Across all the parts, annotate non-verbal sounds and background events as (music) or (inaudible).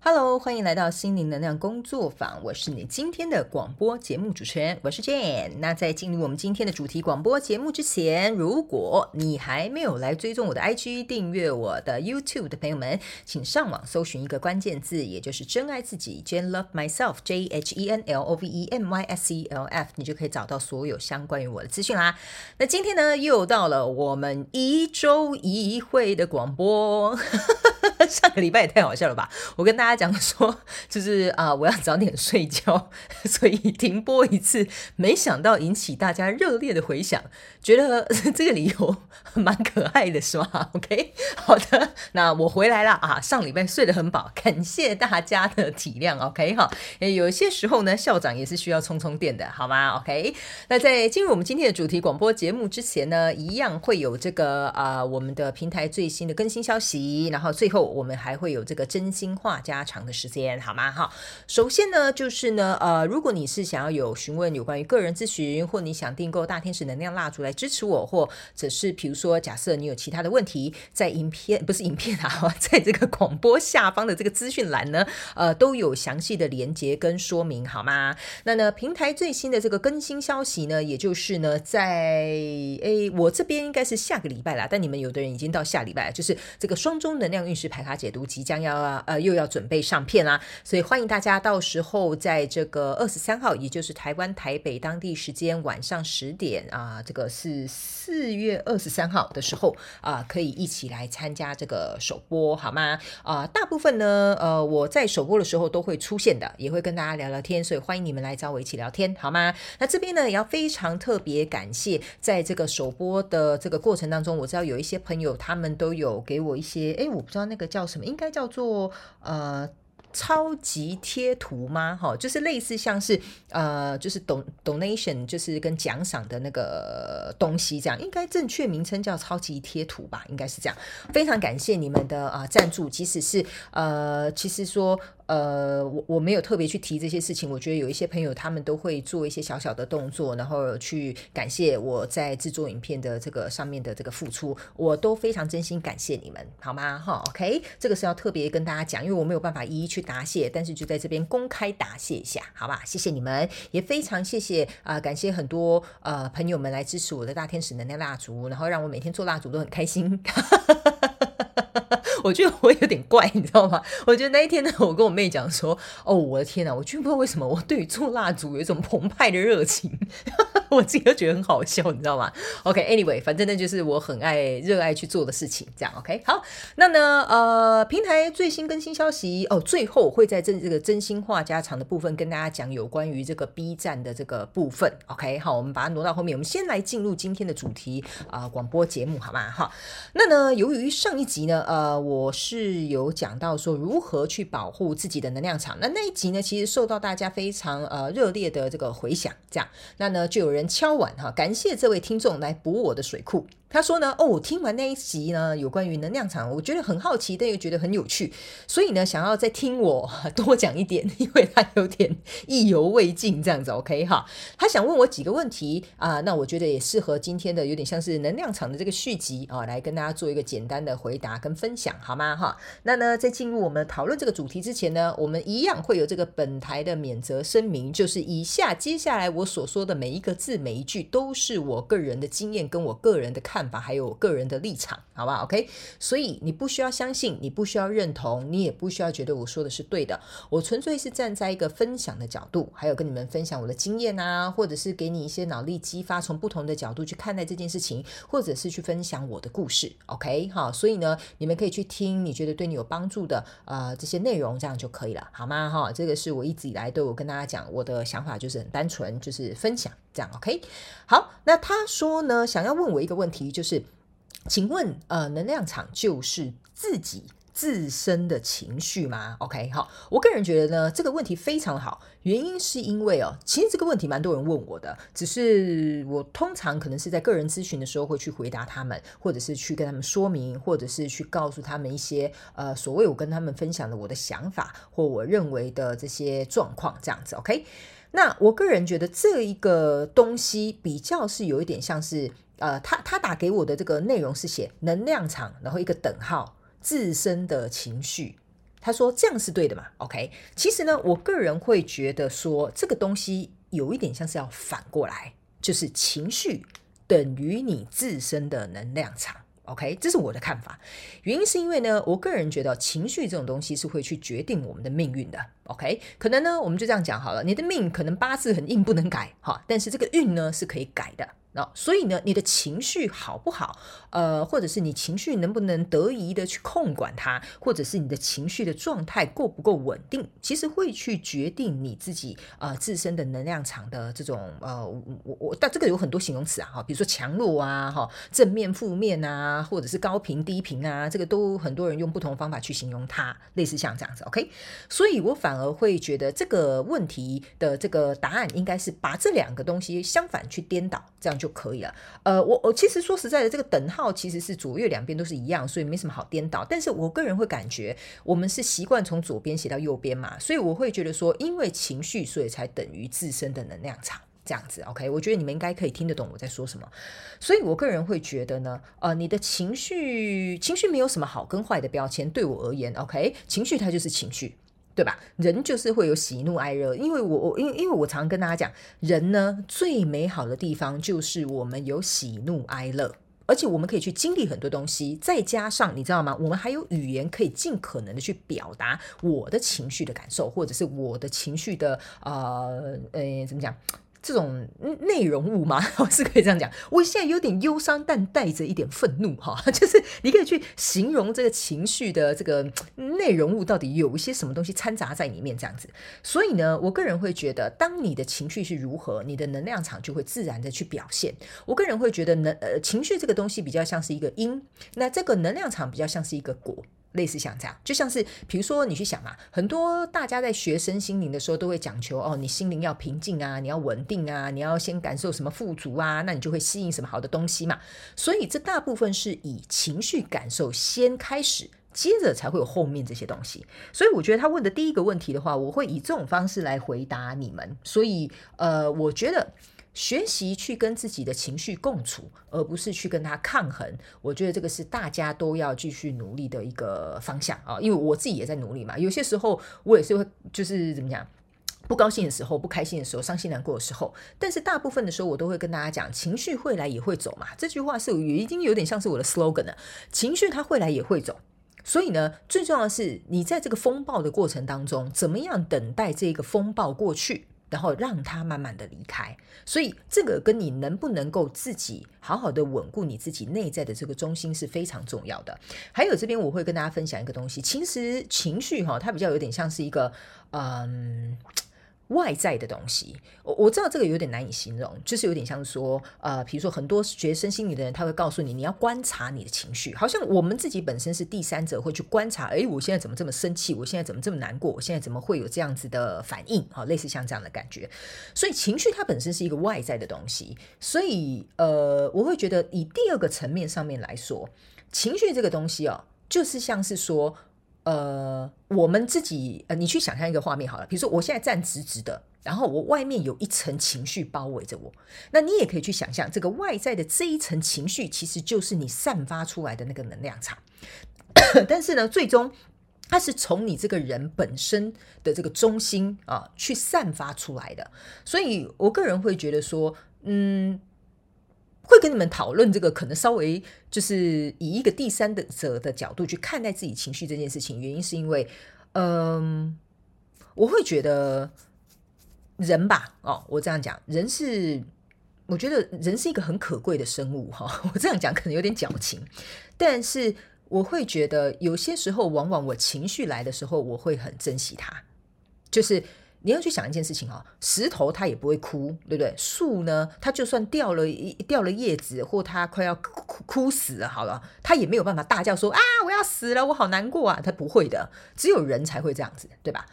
Hello，欢迎来到心灵能量工作坊。我是你今天的广播节目主持人，我是 Jane。那在进入我们今天的主题广播节目之前，如果你还没有来追踪我的 IG、订阅我的 YouTube 的朋友们，请上网搜寻一个关键字，也就是“真爱自己 ”，Jane Love Myself，J H E N L O V E M Y S E L F，你就可以找到所有相关于我的资讯啦。那今天呢，又到了我们一周一会的广播。(laughs) 上个礼拜也太好笑了吧！我跟大家他讲说，(laughs) 就是啊，我要早点睡觉，(laughs) 所以停播一次，没想到引起大家热烈的回响，觉得 (laughs) 这个理由蛮可爱的，是吗？OK，好的，那我回来了啊，上礼拜睡得很饱，感谢大家的体谅，OK 哈。有些时候呢，校长也是需要充充电的，好吗？OK，那在进入我们今天的主题广播节目之前呢，一样会有这个啊，我们的平台最新的更新消息，然后最后。我们还会有这个真心话家常的时间，好吗？哈，首先呢，就是呢，呃，如果你是想要有询问有关于个人咨询，或你想订购大天使能量蜡烛来支持我，或者是比如说，假设你有其他的问题，在影片不是影片啊，(laughs) 在这个广播下方的这个资讯栏呢，呃，都有详细的连接跟说明，好吗？那呢，平台最新的这个更新消息呢，也就是呢，在诶，我这边应该是下个礼拜啦，但你们有的人已经到下礼拜，就是这个双周能量运势排。卡解读即将要呃又要准备上片啦，所以欢迎大家到时候在这个二十三号，也就是台湾台北当地时间晚上十点啊，这个是四月二十三号的时候啊，可以一起来参加这个首播好吗？啊，大部分呢，呃，我在首播的时候都会出现的，也会跟大家聊聊天，所以欢迎你们来找我一起聊天好吗？那这边呢也要非常特别感谢，在这个首播的这个过程当中，我知道有一些朋友他们都有给我一些，哎，我不知道那个。叫什么？应该叫做呃超级贴图吗？哈，就是类似像是呃，就是 don donation，就是跟奖赏的那个东西这样。应该正确名称叫超级贴图吧？应该是这样。非常感谢你们的啊赞助，即使是呃，其实说。呃，我我没有特别去提这些事情。我觉得有一些朋友他们都会做一些小小的动作，然后去感谢我在制作影片的这个上面的这个付出，我都非常真心感谢你们，好吗？哈，OK，这个是要特别跟大家讲，因为我没有办法一一去答谢，但是就在这边公开答谢一下，好吧？谢谢你们，也非常谢谢啊、感谢很多呃朋友们来支持我的大天使能量蜡烛，然后让我每天做蜡烛都很开心。(laughs) 我觉得我有点怪，你知道吗？我觉得那一天呢，我跟我妹讲说：“哦，我的天呐！我居然不知道为什么我对于做蜡烛有一种澎湃的热情。”我自己都觉得很好笑，你知道吗？OK，Anyway，反正那就是我很爱、热爱去做的事情。这样 OK，好，那呢，呃，平台最新更新消息哦，最后会在这这个真心话家常的部分跟大家讲有关于这个 B 站的这个部分。OK，好，我们把它挪到后面，我们先来进入今天的主题啊，呃，广播节目好吗？好，那呢，由于上一集呢，呃，我是有讲到说如何去保护自己的能量场，那那一集呢，其实受到大家非常呃热烈的这个回响，这样，那呢就有人。敲碗哈，感谢这位听众来补我的水库。他说呢，哦，我听完那一集呢，有关于能量场，我觉得很好奇，但又觉得很有趣，所以呢，想要再听我多讲一点，(laughs) 因为他有点意犹未尽这样子，OK 哈。他想问我几个问题啊，那我觉得也适合今天的有点像是能量场的这个续集啊，来跟大家做一个简单的回答跟分享，好吗？哈，那呢，在进入我们讨论这个主题之前呢，我们一样会有这个本台的免责声明，就是以下接下来我所说的每一个字每一句都是我个人的经验跟我个人的看。看法还有我个人的立场，好吧？OK，所以你不需要相信，你不需要认同，你也不需要觉得我说的是对的。我纯粹是站在一个分享的角度，还有跟你们分享我的经验啊，或者是给你一些脑力激发，从不同的角度去看待这件事情，或者是去分享我的故事。OK，好，所以呢，你们可以去听你觉得对你有帮助的呃这些内容，这样就可以了，好吗？哈，这个是我一直以来都有跟大家讲，我的想法就是很单纯，就是分享这样。OK，好，那他说呢，想要问我一个问题。就是，请问，呃，能量场就是自己自身的情绪吗？OK，好，我个人觉得呢，这个问题非常好。原因是因为哦，其实这个问题蛮多人问我的，只是我通常可能是在个人咨询的时候会去回答他们，或者是去跟他们说明，或者是去告诉他们一些呃，所谓我跟他们分享的我的想法或我认为的这些状况，这样子。OK，那我个人觉得这一个东西比较是有一点像是。呃，他他打给我的这个内容是写能量场，然后一个等号自身的情绪。他说这样是对的嘛？OK，其实呢，我个人会觉得说这个东西有一点像是要反过来，就是情绪等于你自身的能量场。OK，这是我的看法。原因是因为呢，我个人觉得情绪这种东西是会去决定我们的命运的。OK，可能呢，我们就这样讲好了，你的命可能八字很硬不能改哈，但是这个运呢是可以改的。哦，所以呢，你的情绪好不好？呃，或者是你情绪能不能得宜的去控管它，或者是你的情绪的状态够不够稳定，其实会去决定你自己呃自身的能量场的这种呃，我我但这个有很多形容词啊哈，比如说强弱啊哈，正面负面啊，或者是高频低频啊，这个都很多人用不同的方法去形容它，类似像这样子，OK？所以我反而会觉得这个问题的这个答案应该是把这两个东西相反去颠倒，这样就可以了。呃，我我其实说实在的，这个等号其实是左右两边都是一样，所以没什么好颠倒。但是我个人会感觉，我们是习惯从左边写到右边嘛，所以我会觉得说，因为情绪，所以才等于自身的能量场这样子。OK，我觉得你们应该可以听得懂我在说什么。所以我个人会觉得呢，呃，你的情绪，情绪没有什么好跟坏的标签。对我而言，OK，情绪它就是情绪。对吧？人就是会有喜怒哀乐，因为我我因因为我常常跟大家讲，人呢最美好的地方就是我们有喜怒哀乐，而且我们可以去经历很多东西，再加上你知道吗？我们还有语言可以尽可能的去表达我的情绪的感受，或者是我的情绪的呃呃怎么讲？这种内容物吗？(laughs) 我是可以这样讲。我现在有点忧伤，但带着一点愤怒，哈，(laughs) 就是你可以去形容这个情绪的这个内容物到底有一些什么东西掺杂在里面，这样子。所以呢，我个人会觉得，当你的情绪是如何，你的能量场就会自然的去表现。我个人会觉得，能呃，情绪这个东西比较像是一个因，那这个能量场比较像是一个果。类似像这样，就像是比如说你去想嘛，很多大家在学生心灵的时候都会讲求哦，你心灵要平静啊，你要稳定啊，你要先感受什么富足啊，那你就会吸引什么好的东西嘛。所以这大部分是以情绪感受先开始，接着才会有后面这些东西。所以我觉得他问的第一个问题的话，我会以这种方式来回答你们。所以呃，我觉得。学习去跟自己的情绪共处，而不是去跟他抗衡。我觉得这个是大家都要继续努力的一个方向啊！因为我自己也在努力嘛。有些时候我也是会，就是怎么讲，不高兴的时候、不开心的时候、伤心难过的时候。但是大部分的时候，我都会跟大家讲，情绪会来也会走嘛。这句话是已经有点像是我的 slogan 了。情绪它会来也会走，所以呢，最重要的是你在这个风暴的过程当中，怎么样等待这个风暴过去。然后让他慢慢的离开，所以这个跟你能不能够自己好好的稳固你自己内在的这个中心是非常重要的。还有这边我会跟大家分享一个东西，其实情绪哈，它比较有点像是一个嗯。外在的东西，我我知道这个有点难以形容，就是有点像说，呃，比如说很多学身心灵的人，他会告诉你，你要观察你的情绪，好像我们自己本身是第三者，会去观察，诶，我现在怎么这么生气？我现在怎么这么难过？我现在怎么会有这样子的反应？好，类似像这样的感觉。所以情绪它本身是一个外在的东西，所以呃，我会觉得以第二个层面上面来说，情绪这个东西哦，就是像是说。呃，我们自己呃，你去想象一个画面好了，比如说我现在站直直的，然后我外面有一层情绪包围着我，那你也可以去想象这个外在的这一层情绪，其实就是你散发出来的那个能量场。(coughs) 但是呢，最终它是从你这个人本身的这个中心啊去散发出来的，所以我个人会觉得说，嗯。会跟你们讨论这个，可能稍微就是以一个第三者的角度去看待自己情绪这件事情。原因是因为，嗯，我会觉得人吧，哦，我这样讲，人是，我觉得人是一个很可贵的生物哈。(laughs) 我这样讲可能有点矫情，但是我会觉得有些时候，往往我情绪来的时候，我会很珍惜它，就是。你要去想一件事情啊，石头它也不会哭，对不对？树呢，它就算掉了掉了叶子，或它快要哭哭死了，好了，它也没有办法大叫说啊，我要死了，我好难过啊，它不会的，只有人才会这样子，对吧？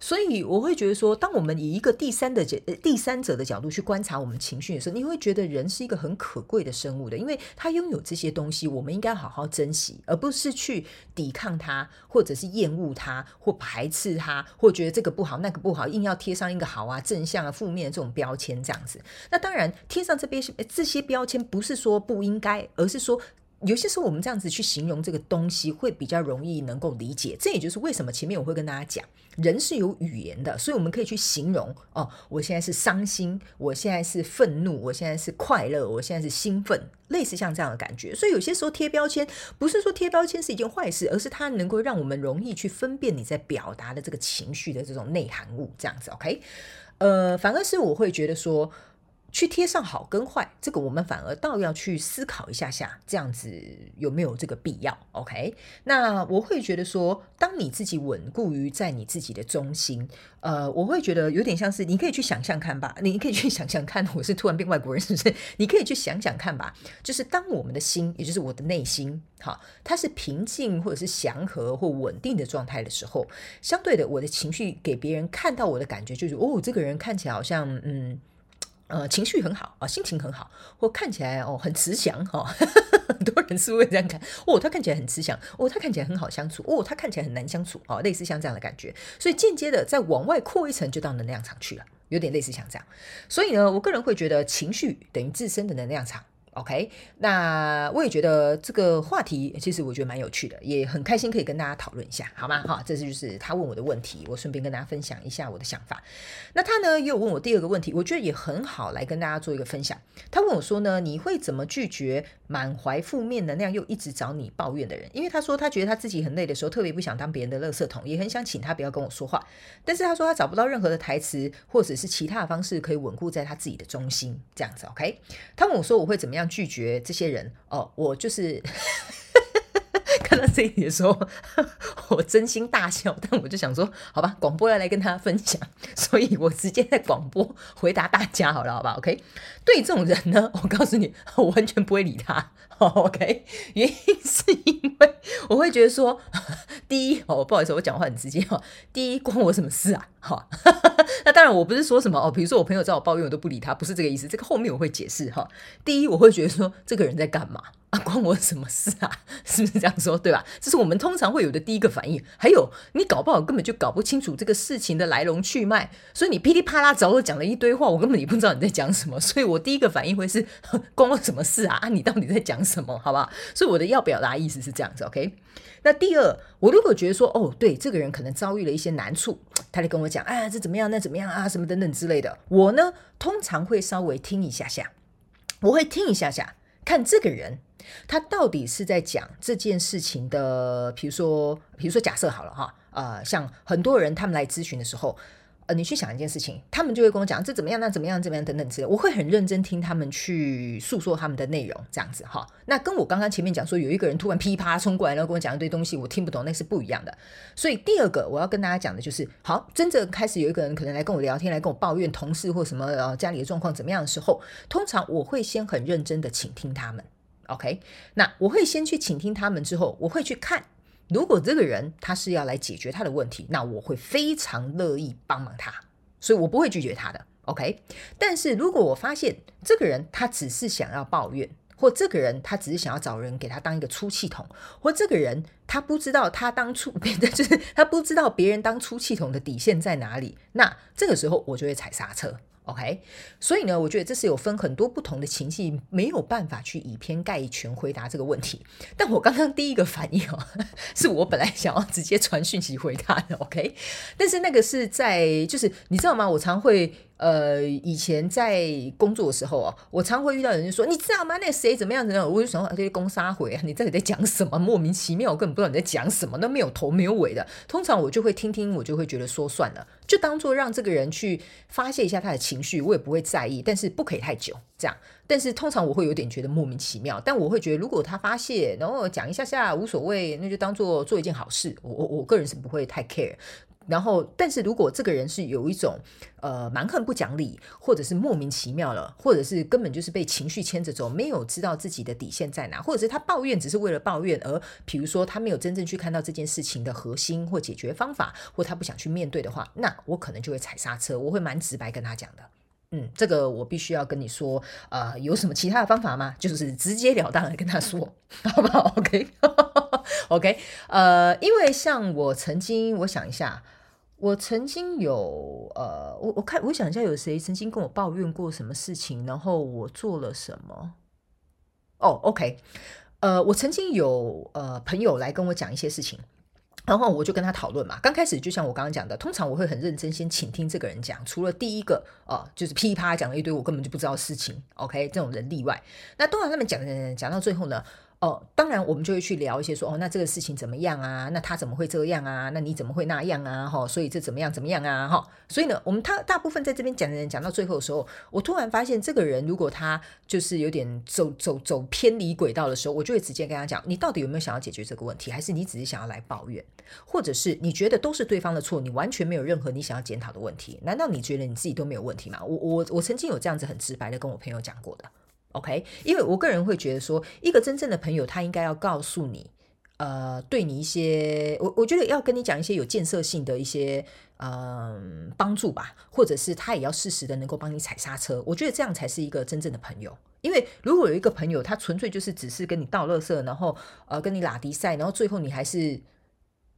所以我会觉得说，当我们以一个第三的角、第三者的角度去观察我们情绪的时候，你会觉得人是一个很可贵的生物的，因为他拥有这些东西，我们应该好好珍惜，而不是去抵抗它，或者是厌恶它，或排斥它，或觉得这个不好，那个不好，硬要贴上一个好啊、正向啊、负面的这种标签，这样子。那当然，贴上这边这些标签不是说不应该，而是说。有些时候我们这样子去形容这个东西，会比较容易能够理解。这也就是为什么前面我会跟大家讲，人是有语言的，所以我们可以去形容哦，我现在是伤心，我现在是愤怒，我现在是快乐，我现在是兴奋，类似像这样的感觉。所以有些时候贴标签，不是说贴标签是一件坏事，而是它能够让我们容易去分辨你在表达的这个情绪的这种内涵物，这样子。OK，呃，反而是我会觉得说。去贴上好跟坏，这个我们反而倒要去思考一下下，这样子有没有这个必要？OK？那我会觉得说，当你自己稳固于在你自己的中心，呃，我会觉得有点像是你可以去想象看吧，你可以去想象看，(laughs) 我是突然变外国人是不是？你可以去想想看吧，就是当我们的心，也就是我的内心，哈，它是平静或者是祥和或稳定的状态的时候，相对的，我的情绪给别人看到我的感觉就是，哦，这个人看起来好像，嗯。呃，情绪很好啊，心情很好，或看起来哦很慈祥哈。(laughs) 很多人是会这样看哦，他看起来很慈祥哦，他看起来很好相处哦，他看起来很难相处哦，类似像这样的感觉，所以间接的再往外扩一层，就到能量场去了，有点类似像这样。所以呢，我个人会觉得情绪等于自身的能量场。OK，那我也觉得这个话题其实我觉得蛮有趣的，也很开心可以跟大家讨论一下，好吗？哈，这是就是他问我的问题，我顺便跟大家分享一下我的想法。那他呢也有问我第二个问题，我觉得也很好来跟大家做一个分享。他问我说呢，你会怎么拒绝满怀负面能量又一直找你抱怨的人？因为他说他觉得他自己很累的时候，特别不想当别人的垃圾桶，也很想请他不要跟我说话。但是他说他找不到任何的台词或者是其他的方式可以稳固在他自己的中心，这样子。OK，他问我说我会怎么样拒绝这些人哦，我就是 (laughs) 看到这一点的时候，(laughs) 我真心大笑。但我就想说，好吧，广播要来跟他分享，所以我直接在广播回答大家好了，好吧？OK，对这种人呢，(laughs) 我告诉你，(laughs) 我完全不会理他。(laughs) OK，原因是因为我会觉得说，第一哦，不好意思，我讲话很直接哈。第一，关我什么事啊？哈，那当然我不是说什么哦，比如说我朋友找我抱怨，我都不理他，不是这个意思。这个后面我会解释哈。第一，我会觉得说，这个人在干嘛？啊，关我什么事啊？是不是这样说？对吧？这是我们通常会有的第一个反应。还有，你搞不好根本就搞不清楚这个事情的来龙去脉，所以你噼里啪啦找我讲了一堆话，我根本也不知道你在讲什么。所以我我第一个反应会是，(laughs) 关我什么事啊？啊，你到底在讲什么？好不好？所以我的要表达意思是这样子，OK？那第二，我如果觉得说，哦，对，这个人可能遭遇了一些难处，他就跟我讲，啊，这怎么样？那怎么样啊？什么等等之类的，我呢，通常会稍微听一下下，我会听一下下，看这个人。他到底是在讲这件事情的，比如说，比如说假设好了哈，呃，像很多人他们来咨询的时候，呃，你去想一件事情，他们就会跟我讲这怎么样，那怎么样，怎么样等等之类，我会很认真听他们去诉说他们的内容，这样子哈。那跟我刚刚前面讲说有一个人突然噼啪冲过来，然后跟我讲一堆东西，我听不懂，那是不一样的。所以第二个我要跟大家讲的就是，好，真正开始有一个人可能来跟我聊天，来跟我抱怨同事或什么呃家里的状况怎么样的时候，通常我会先很认真的倾听他们。OK，那我会先去倾听他们，之后我会去看，如果这个人他是要来解决他的问题，那我会非常乐意帮忙他，所以我不会拒绝他的。OK，但是如果我发现这个人他只是想要抱怨，或这个人他只是想要找人给他当一个出气筒，或这个人他不知道他当初 (laughs) 就是他不知道别人当出气筒的底线在哪里，那这个时候我就会踩刹车。OK，所以呢，我觉得这是有分很多不同的情绪，没有办法去以偏概全回答这个问题。但我刚刚第一个反应哦，(laughs) 是我本来想要直接传讯息回答的，OK，但是那个是在就是你知道吗？我常会。呃，以前在工作的时候啊，我常会遇到有人说，你知道吗？那谁怎么样怎么样？我就想，这些公杀回啊，你到底在讲什么？莫名其妙，我根本不知道你在讲什么，那没有头没有尾的。通常我就会听听，我就会觉得说算了，就当做让这个人去发泄一下他的情绪，我也不会在意，但是不可以太久这样。但是通常我会有点觉得莫名其妙，但我会觉得如果他发泄，然后讲一下下无所谓，那就当做做一件好事。我我我个人是不会太 care。然后，但是如果这个人是有一种呃蛮横不讲理，或者是莫名其妙了，或者是根本就是被情绪牵着走，没有知道自己的底线在哪，或者是他抱怨只是为了抱怨，而比如说他没有真正去看到这件事情的核心或解决方法，或他不想去面对的话，那我可能就会踩刹车，我会蛮直白跟他讲的。嗯，这个我必须要跟你说，呃，有什么其他的方法吗？就是直截了当的跟他说，(laughs) 好不好？OK，OK，okay? (laughs) okay, 呃，因为像我曾经，我想一下。我曾经有呃，我我看我想一下，有谁曾经跟我抱怨过什么事情，然后我做了什么？哦，OK，呃，我曾经有呃朋友来跟我讲一些事情。然后我就跟他讨论嘛，刚开始就像我刚刚讲的，通常我会很认真先倾听这个人讲，除了第一个哦，就是噼啪讲了一堆我根本就不知道事情，OK，这种人例外。那通常他们讲讲讲到最后呢，哦，当然我们就会去聊一些说，哦，那这个事情怎么样啊？那他怎么会这样啊？那你怎么会那样啊？哈、所以这怎么样怎么样啊？哈、所以呢，我们他大部分在这边讲的人讲到最后的时候，我突然发现这个人如果他就是有点走走走偏离轨道的时候，我就会直接跟他讲，你到底有没有想要解决这个问题？还是你只是想要来抱怨？或者是你觉得都是对方的错，你完全没有任何你想要检讨的问题？难道你觉得你自己都没有问题吗？我我我曾经有这样子很直白的跟我朋友讲过的。OK，因为我个人会觉得说，一个真正的朋友，他应该要告诉你，呃，对你一些，我我觉得要跟你讲一些有建设性的一些，嗯、呃，帮助吧，或者是他也要适时的能够帮你踩刹车。我觉得这样才是一个真正的朋友。因为如果有一个朋友，他纯粹就是只是跟你倒垃圾，然后呃跟你拉迪赛，然后最后你还是。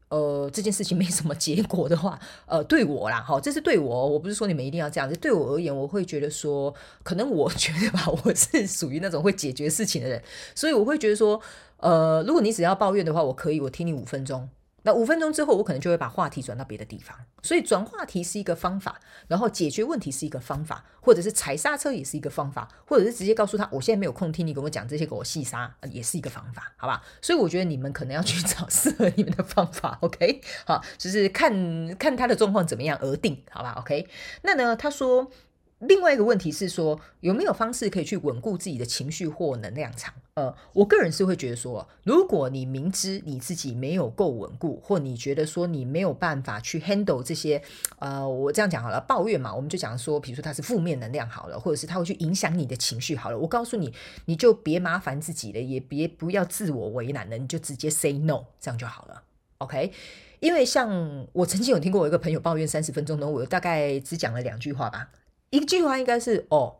呃，这件事情没什么结果的话，(laughs) 呃，对我啦，好，这是对我，我不是说你们一定要这样子。对我而言，我会觉得说，可能我觉得吧，我是属于那种会解决事情的人，所以我会觉得说，呃，如果你只要抱怨的话，我可以，我听你五分钟。那五分钟之后，我可能就会把话题转到别的地方。所以转话题是一个方法，然后解决问题是一个方法，或者是踩刹车也是一个方法，或者是直接告诉他，我现在没有空听你跟我讲这些，给我细沙也是一个方法，好吧？所以我觉得你们可能要去 (laughs) 找适合你们的方法，OK？好，就是看看他的状况怎么样而定，好吧？OK？那呢，他说。另外一个问题是说，有没有方式可以去稳固自己的情绪或能量场？呃，我个人是会觉得说，如果你明知你自己没有够稳固，或你觉得说你没有办法去 handle 这些，呃，我这样讲好了，抱怨嘛，我们就讲说，比如说它是负面能量好了，或者是它会去影响你的情绪好了，我告诉你，你就别麻烦自己了，也别不要自我为难了，你就直接 say no，这样就好了，OK？因为像我曾经有听过我一个朋友抱怨三十分钟呢，我大概只讲了两句话吧。一句话应该是哦，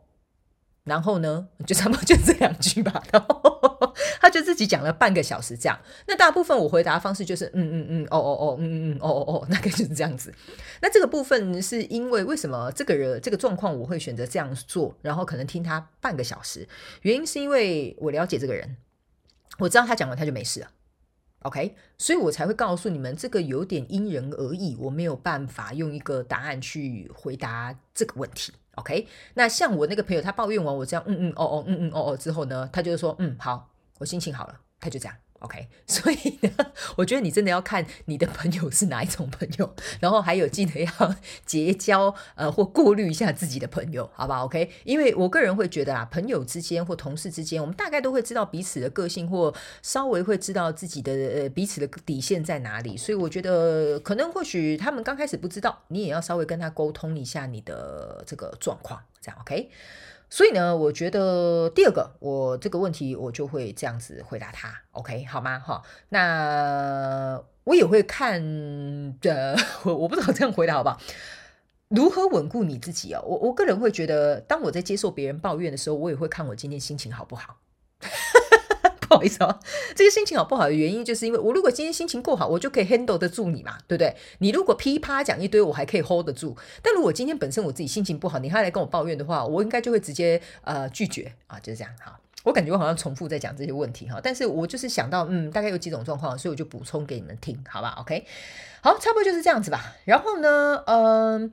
然后呢，(laughs) 就差不多就这两句吧。(laughs) 然后他就自己讲了半个小时这样。那大部分我回答方式就是嗯嗯嗯哦哦哦嗯嗯哦哦哦，大概 (laughs) 就是这样子。那这个部分是因为为什么这个人这个状况我会选择这样做，然后可能听他半个小时，原因是因为我了解这个人，我知道他讲完他就没事了。OK，所以我才会告诉你们，这个有点因人而异，我没有办法用一个答案去回答这个问题。OK，那像我那个朋友，他抱怨完我这样，嗯嗯哦哦嗯嗯哦哦之后呢，他就说，嗯好，我心情好了，他就这样。OK，(laughs) 所以呢，我觉得你真的要看你的朋友是哪一种朋友，然后还有记得要结交呃或过滤一下自己的朋友，好吧？OK，因为我个人会觉得啊，朋友之间或同事之间，我们大概都会知道彼此的个性，或稍微会知道自己的呃彼此的底线在哪里，所以我觉得可能或许他们刚开始不知道，你也要稍微跟他沟通一下你的这个状况，这样 OK。所以呢，我觉得第二个，我这个问题我就会这样子回答他，OK 好吗？哈，那我也会看的，我我不知道这样回答好不好？如何稳固你自己啊？我我个人会觉得，当我在接受别人抱怨的时候，我也会看我今天心情好不好。不好意思哦，这个心情好不好的原因，就是因为我如果今天心情够好，我就可以 handle 得住你嘛，对不对？你如果噼啪讲一堆，我还可以 hold 得住。但如果今天本身我自己心情不好，你还来跟我抱怨的话，我应该就会直接呃拒绝啊，就是这样哈。我感觉我好像重复在讲这些问题哈，但是我就是想到嗯，大概有几种状况，所以我就补充给你们听，好吧？OK，好，差不多就是这样子吧。然后呢，嗯、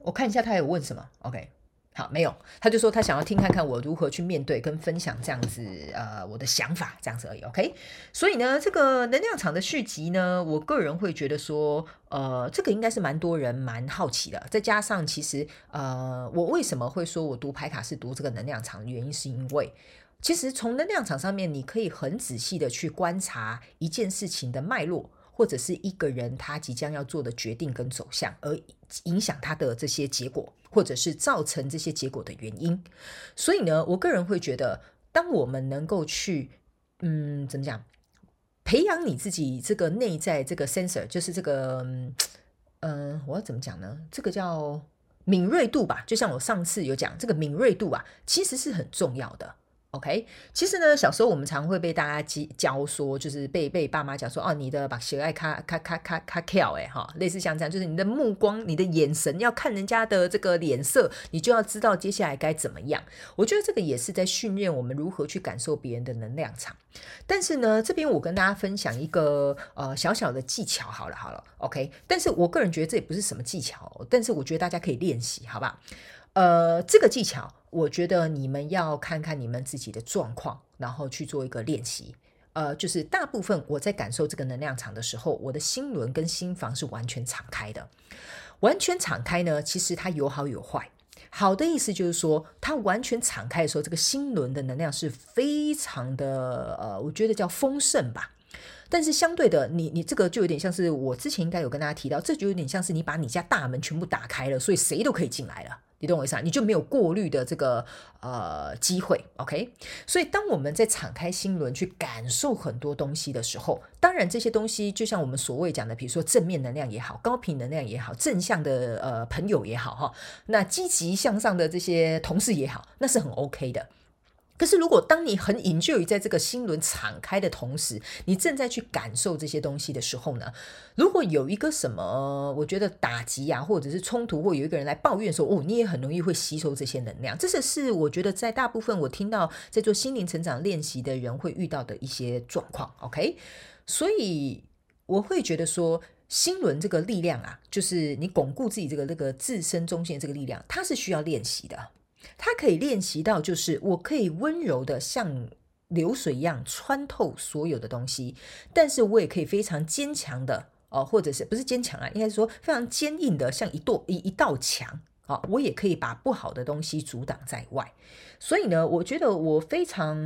我看一下他还有问什么，OK。好，没有，他就说他想要听看看我如何去面对跟分享这样子，呃，我的想法这样子而已，OK。所以呢，这个能量场的续集呢，我个人会觉得说，呃，这个应该是蛮多人蛮好奇的。再加上其实，呃，我为什么会说我读牌卡是读这个能量场原因，是因为其实从能量场上面，你可以很仔细的去观察一件事情的脉络。或者是一个人他即将要做的决定跟走向，而影响他的这些结果，或者是造成这些结果的原因。所以呢，我个人会觉得，当我们能够去，嗯，怎么讲，培养你自己这个内在这个 sensor，就是这个，嗯、我要怎么讲呢？这个叫敏锐度吧。就像我上次有讲，这个敏锐度啊，其实是很重要的。OK，其实呢，小时候我们常会被大家教说，就是被被爸妈讲说，哦，你的把鞋爱卡卡卡卡卡跳，哎哈，类似像这样，就是你的目光、你的眼神要看人家的这个脸色，你就要知道接下来该怎么样。我觉得这个也是在训练我们如何去感受别人的能量场。但是呢，这边我跟大家分享一个呃小小的技巧，好了好了，OK。但是我个人觉得这也不是什么技巧，但是我觉得大家可以练习，好吧？呃，这个技巧。我觉得你们要看看你们自己的状况，然后去做一个练习。呃，就是大部分我在感受这个能量场的时候，我的心轮跟心房是完全敞开的。完全敞开呢，其实它有好有坏。好的意思就是说，它完全敞开的时候，这个心轮的能量是非常的呃，我觉得叫丰盛吧。但是相对的，你你这个就有点像是我之前应该有跟大家提到，这就有点像是你把你家大门全部打开了，所以谁都可以进来了。你懂我意思啊？你就没有过滤的这个呃机会，OK？所以当我们在敞开心轮去感受很多东西的时候，当然这些东西就像我们所谓讲的，比如说正面能量也好，高频能量也好，正向的呃朋友也好哈，那积极向上的这些同事也好，那是很 OK 的。可是，如果当你很 enjoy 在这个心轮敞开的同时，你正在去感受这些东西的时候呢，如果有一个什么，我觉得打击啊，或者是冲突，或有一个人来抱怨说，哦，你也很容易会吸收这些能量。这是是我觉得在大部分我听到在做心灵成长练习的人会遇到的一些状况。OK，所以我会觉得说，心轮这个力量啊，就是你巩固自己这个这个自身中心的这个力量，它是需要练习的。它可以练习到，就是我可以温柔的像流水一样穿透所有的东西，但是我也可以非常坚强的哦，或者是不是坚强啊？应该说非常坚硬的，像一垛一一道墙。好，我也可以把不好的东西阻挡在外，所以呢，我觉得我非常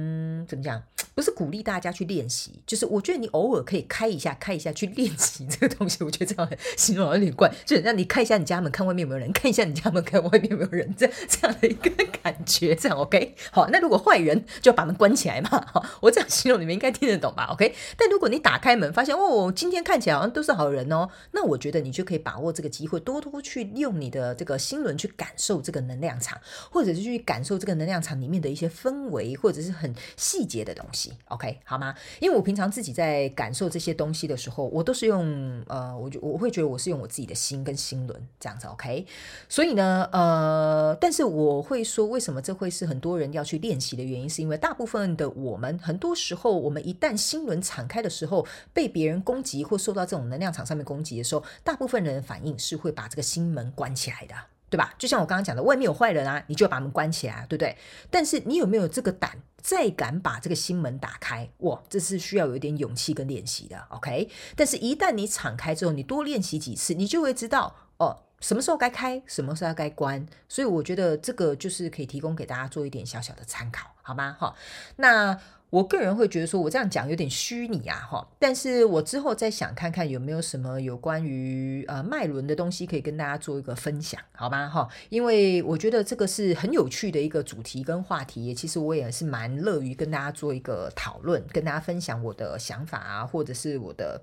怎么讲，不是鼓励大家去练习，就是我觉得你偶尔可以开一下，开一下去练习这个东西。我觉得这样 (laughs) 形容有点怪，就让你开一下你家门，看外面有没有人；看一下你家门，看外面有没有人，这样这样的一个感觉，这样 OK。好，那如果坏人就把门关起来嘛。好，我这样形容你们应该听得懂吧？OK。但如果你打开门，发现哦，今天看起来好像都是好人哦，那我觉得你就可以把握这个机会，多多去用你的这个心轮。去感受这个能量场，或者是去感受这个能量场里面的一些氛围，或者是很细节的东西，OK 好吗？因为我平常自己在感受这些东西的时候，我都是用呃，我就我会觉得我是用我自己的心跟心轮这样子，OK。所以呢，呃，但是我会说，为什么这会是很多人要去练习的原因，是因为大部分的我们，很多时候我们一旦心轮敞开的时候，被别人攻击或受到这种能量场上面攻击的时候，大部分人的反应是会把这个心门关起来的。对吧？就像我刚刚讲的，外面有坏人啊，你就把门关起来，对不对？但是你有没有这个胆，再敢把这个心门打开？哇，这是需要有一点勇气跟练习的，OK？但是，一旦你敞开之后，你多练习几次，你就会知道哦，什么时候该开，什么时候该关。所以，我觉得这个就是可以提供给大家做一点小小的参考，好吗？哈，那。我个人会觉得说，我这样讲有点虚拟啊，哈！但是我之后再想看看有没有什么有关于呃脉轮的东西可以跟大家做一个分享，好吗？哈，因为我觉得这个是很有趣的一个主题跟话题，其实我也是蛮乐于跟大家做一个讨论，跟大家分享我的想法啊，或者是我的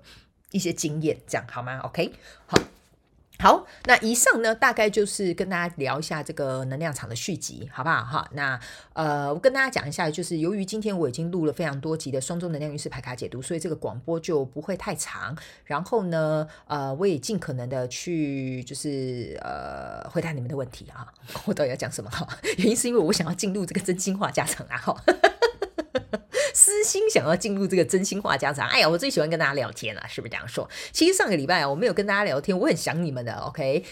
一些经验，这样好吗？OK，好。好，那以上呢，大概就是跟大家聊一下这个能量场的续集，好不好？哈，那呃，我跟大家讲一下，就是由于今天我已经录了非常多集的双周能量运势排卡解读，所以这个广播就不会太长。然后呢，呃，我也尽可能的去就是呃回答你们的问题啊。(laughs) 我到底要讲什么？哈，原因是因为我想要进入这个真心话家常啊。哈。私心想要进入这个真心话家常，哎呀，我最喜欢跟大家聊天了，是不是这样说？其实上个礼拜啊，我没有跟大家聊天，我很想你们的，OK。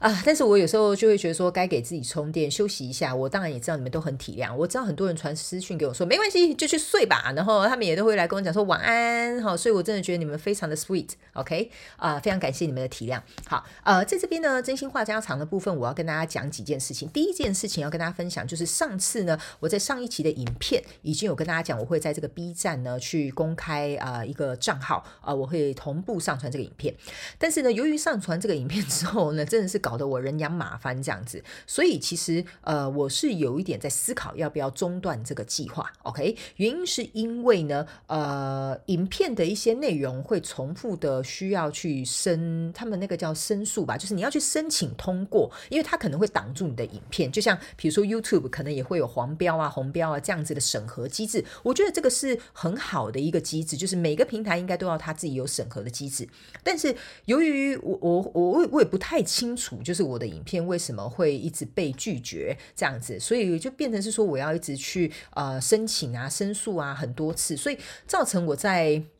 啊！但是我有时候就会觉得说，该给自己充电休息一下。我当然也知道你们都很体谅，我知道很多人传私讯给我说没关系，就去睡吧。然后他们也都会来跟我讲说晚安，好，所以我真的觉得你们非常的 sweet，OK，啊，非常感谢你们的体谅。好，呃，在这边呢，真心话家常的部分，我要跟大家讲几件事情。第一件事情要跟大家分享，就是上次呢，我在上一期的影片已经有跟大家讲，我会在这个 B 站呢去公开啊、呃、一个账号啊、呃，我会同步上传这个影片。但是呢，由于上传这个影片之后呢，真的是搞搞得我人仰马翻这样子，所以其实呃我是有一点在思考要不要中断这个计划。OK，原因是因为呢呃影片的一些内容会重复的需要去申，他们那个叫申诉吧，就是你要去申请通过，因为它可能会挡住你的影片，就像比如说 YouTube 可能也会有黄标啊、红标啊这样子的审核机制。我觉得这个是很好的一个机制，就是每个平台应该都要他自己有审核的机制。但是由于我我我我也不太清楚，就是我的影片为什么会一直被拒绝这样子，所以就变成是说我要一直去呃申请啊、申诉啊很多次，所以造成我在。(tsk)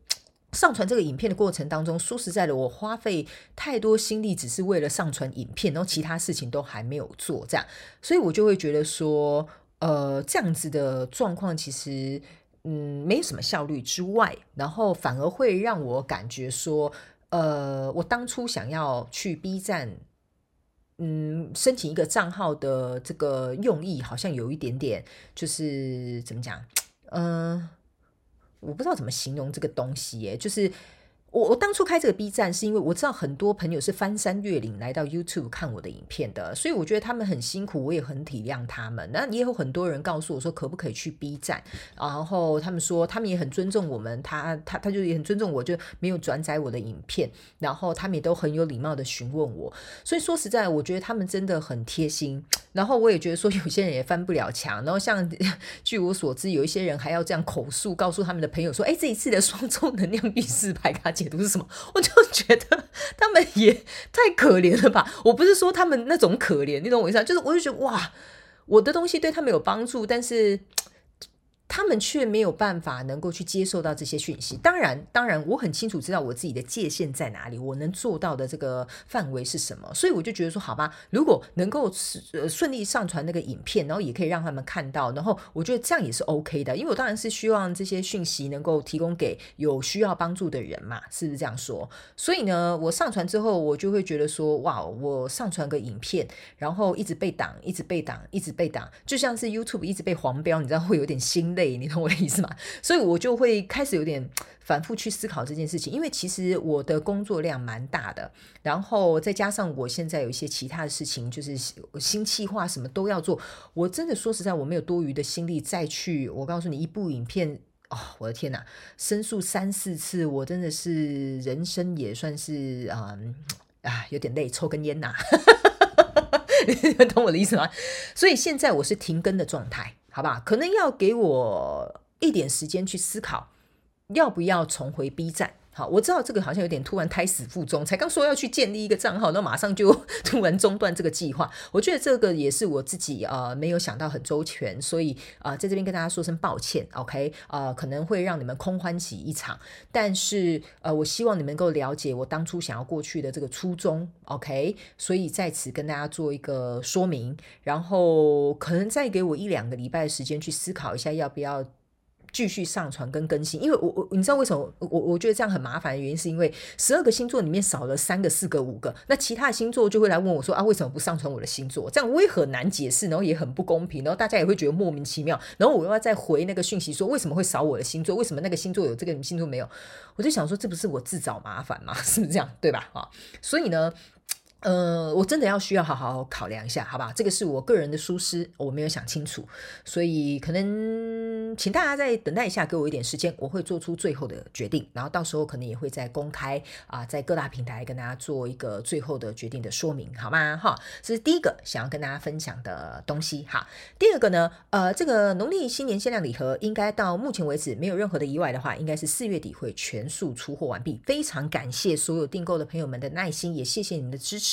上传这个影片的过程当中，说实在的，我花费太多心力，只是为了上传影片，然后其他事情都还没有做，这样，所以我就会觉得说，呃，这样子的状况其实，嗯，没有什么效率之外，然后反而会让我感觉说，呃，我当初想要去 B 站，嗯，申请一个账号的这个用意，好像有一点点，就是怎么讲，嗯、我不知道怎么形容这个东西耶，就是。我我当初开这个 B 站是因为我知道很多朋友是翻山越岭来到 YouTube 看我的影片的，所以我觉得他们很辛苦，我也很体谅他们。那也有很多人告诉我说可不可以去 B 站，然后他们说他们也很尊重我们，他他他就也很尊重我，就没有转载我的影片，然后他们也都很有礼貌的询问我。所以说实在，我觉得他们真的很贴心。然后我也觉得说有些人也翻不了墙，然后像 (laughs) 据我所知，有一些人还要这样口述告诉他们的朋友说，哎，这一次的双周能量运势牌卡。解读是什么？我就觉得他们也太可怜了吧！我不是说他们那种可怜，你懂我意思？就是我就觉得哇，我的东西对他们有帮助，但是。他们却没有办法能够去接受到这些讯息。当然，当然，我很清楚知道我自己的界限在哪里，我能做到的这个范围是什么。所以我就觉得说，好吧，如果能够呃顺利上传那个影片，然后也可以让他们看到，然后我觉得这样也是 OK 的。因为我当然是希望这些讯息能够提供给有需要帮助的人嘛，是不是这样说？所以呢，我上传之后，我就会觉得说，哇，我上传个影片，然后一直被挡，一直被挡，一直被挡，就像是 YouTube 一直被黄标，你知道会有点心累。累你懂我的意思吗？(laughs) 所以我就会开始有点反复去思考这件事情，因为其实我的工作量蛮大的，然后再加上我现在有一些其他的事情，就是新企划什么都要做，我真的说实在，我没有多余的心力再去。我告诉你，一部影片哦，我的天哪，申诉三四次，我真的是人生也算是嗯啊有点累，抽根烟呐，(laughs) 你懂我的意思吗？所以现在我是停更的状态。好吧，可能要给我一点时间去思考，要不要重回 B 站。好，我知道这个好像有点突然胎死腹中，才刚说要去建立一个账号，那马上就 (laughs) 突然中断这个计划。我觉得这个也是我自己呃没有想到很周全，所以啊、在这边跟大家说声抱歉，OK 啊、可能会让你们空欢喜一场，但是呃我希望你们能够了解我当初想要过去的这个初衷，OK，所以在此跟大家做一个说明，然后可能再给我一两个礼拜的时间去思考一下要不要。继续上传跟更新，因为我我你知道为什么我我觉得这样很麻烦的原因，是因为十二个星座里面少了三个、四个、五个，那其他的星座就会来问我说啊，为什么不上传我的星座？这样我也很难解释，然后也很不公平，然后大家也会觉得莫名其妙，然后我又要再回那个讯息说为什么会少我的星座？为什么那个星座有这个星座没有？我就想说这不是我自找麻烦吗？(laughs) 是不是这样？对吧？啊，所以呢。呃，我真的要需要好好考量一下，好吧？这个是我个人的疏失，我没有想清楚，所以可能请大家再等待一下，给我一点时间，我会做出最后的决定，然后到时候可能也会在公开啊，在各大平台跟大家做一个最后的决定的说明，好吗？哈，这是第一个想要跟大家分享的东西。哈，第二个呢，呃，这个农历新年限量礼盒，应该到目前为止没有任何的意外的话，应该是四月底会全数出货完毕。非常感谢所有订购的朋友们的耐心，也谢谢你们的支持。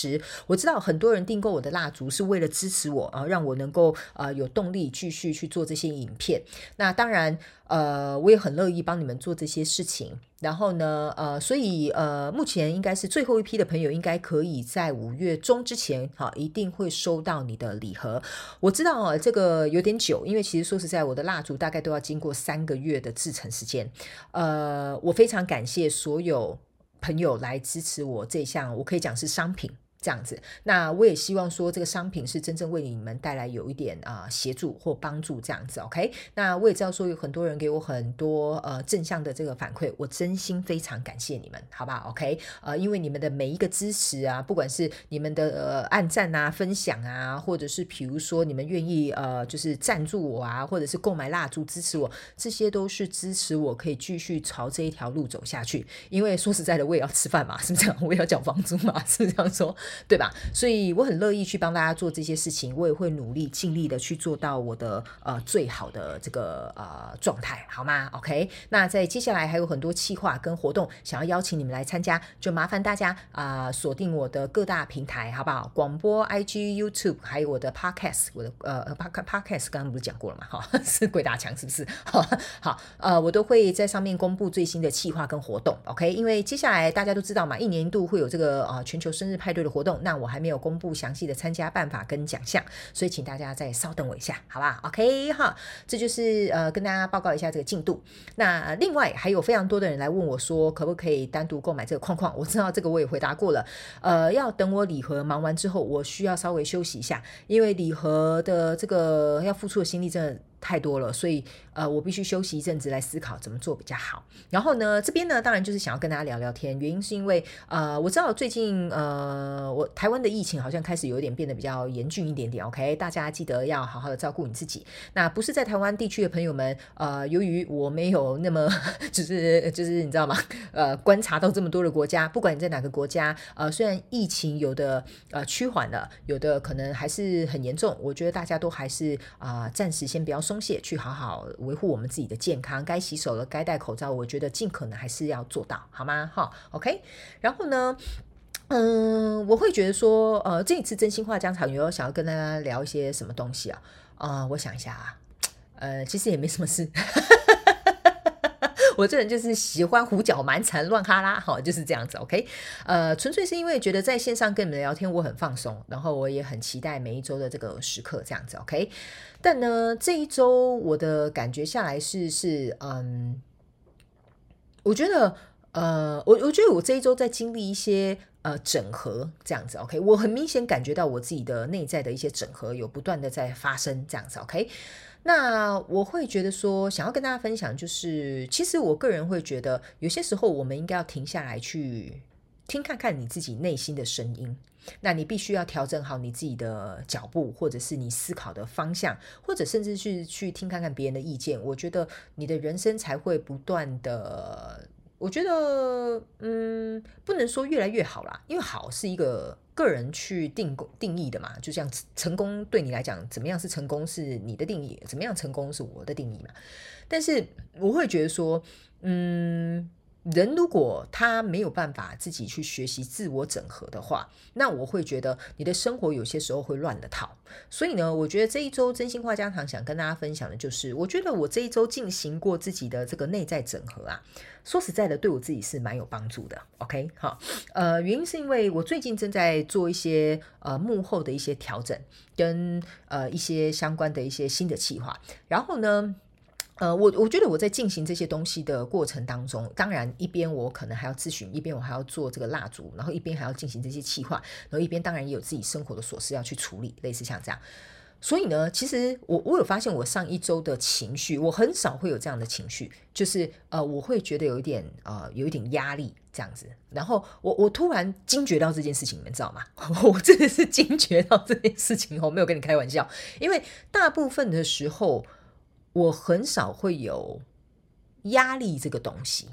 我知道很多人订购我的蜡烛是为了支持我啊，让我能够呃有动力继续去做这些影片。那当然呃，我也很乐意帮你们做这些事情。然后呢呃，所以呃，目前应该是最后一批的朋友，应该可以在五月中之前哈，一定会收到你的礼盒。我知道啊，这个有点久，因为其实说实在，我的蜡烛大概都要经过三个月的制成时间。呃，我非常感谢所有朋友来支持我这项，我可以讲是商品。这样子。那我也希望说这个商品是真正为你们带来有一点啊、呃、协助或帮助这样子。OK，那我也知道说有很多人给我很多呃正向的这个反馈，我真心非常感谢你们，好不好？OK，呃，因为你们的每一个支持啊，不管是你们的呃按赞啊、分享啊，或者是比如说你们愿意呃就是赞助我啊，或者是购买蜡烛支持我，这些都是支持我可以继续朝这一条路走下去。因为说实在的，我也要吃饭嘛，是不是这样？我也要缴房租嘛，是不是这样说？对吧？所以我很乐意去帮大家做这些事情，我也会努力尽力的去做到我的呃最好的这个呃状态，好吗？OK，那在接下来还有很多企划跟活动，想要邀请你们来参加，就麻烦大家啊、锁定我的各大平台，好不好？广播、IG、YouTube，还有我的 Podcast，我的呃 Podcast 刚刚不是讲过了嘛？哈，(laughs) 是鬼打墙是不是？(laughs) 好，好，呃，我都会在上面公布最新的企划跟活动，OK？因为接下来大家都知道嘛，一年一度会有这个啊、呃、全球生日派对的活动，那我还没有公布详细的参加办法跟奖项，所以请大家再稍等我一下，好吧？OK 哈，这就是呃跟大家报告一下这个进度。那另外还有非常多的人来问我说，可不可以单独购买这个框框？我知道这个我也回答过了，呃，要等我礼盒忙完之后，我需要稍微休息一下，因为礼盒的这个要付出的心力真的。太多了，所以呃，我必须休息一阵子来思考怎么做比较好。然后呢，这边呢，当然就是想要跟大家聊聊天，原因是因为呃，我知道最近呃，我台湾的疫情好像开始有点变得比较严峻一点点。OK，大家记得要好好的照顾你自己。那不是在台湾地区的朋友们，呃，由于我没有那么 (laughs) 就是就是你知道吗？呃，观察到这么多的国家，不管你在哪个国家，呃，虽然疫情有的呃趋缓了，有的可能还是很严重，我觉得大家都还是啊、暂时先不要松懈，去好好维护我们自己的健康。该洗手了，该戴口罩，我觉得尽可能还是要做到，好吗？哈，OK。然后呢，嗯，我会觉得说，呃，这一次真心话家常，有想要跟大家聊一些什么东西啊？啊、我想一下啊，呃，其实也没什么事。(laughs) 我这人就是喜欢胡搅蛮缠、乱哈拉，哈，就是这样子，OK，呃，纯粹是因为觉得在线上跟你们聊天我很放松，然后我也很期待每一周的这个时刻，这样子，OK。但呢，这一周我的感觉下来是是，嗯，我觉得，呃，我我觉得我这一周在经历一些呃整合，这样子，OK，我很明显感觉到我自己的内在的一些整合有不断的在发生，这样子，OK。那我会觉得说，想要跟大家分享，就是其实我个人会觉得，有些时候我们应该要停下来去听看看你自己内心的声音。那你必须要调整好你自己的脚步，或者是你思考的方向，或者甚至去去听看看别人的意见。我觉得你的人生才会不断的。我觉得，嗯，不能说越来越好啦，因为好是一个个人去定定义的嘛。就像成功对你来讲，怎么样是成功是你的定义，怎么样成功是我的定义嘛。但是我会觉得说，嗯。人如果他没有办法自己去学习自我整合的话，那我会觉得你的生活有些时候会乱了套。所以呢，我觉得这一周真心话家常想跟大家分享的就是，我觉得我这一周进行过自己的这个内在整合啊，说实在的，对我自己是蛮有帮助的。OK，好，呃，原因是因为我最近正在做一些呃幕后的一些调整，跟呃一些相关的一些新的计划，然后呢。呃，我我觉得我在进行这些东西的过程当中，当然一边我可能还要咨询，一边我还要做这个蜡烛，然后一边还要进行这些企划，然后一边当然也有自己生活的琐事要去处理，类似像这样。所以呢，其实我我有发现，我上一周的情绪，我很少会有这样的情绪，就是呃，我会觉得有一点呃，有一点压力这样子。然后我我突然惊觉到这件事情，你们知道吗？(laughs) 我真的是惊觉到这件事情，我没有跟你开玩笑，因为大部分的时候。我很少会有压力这个东西，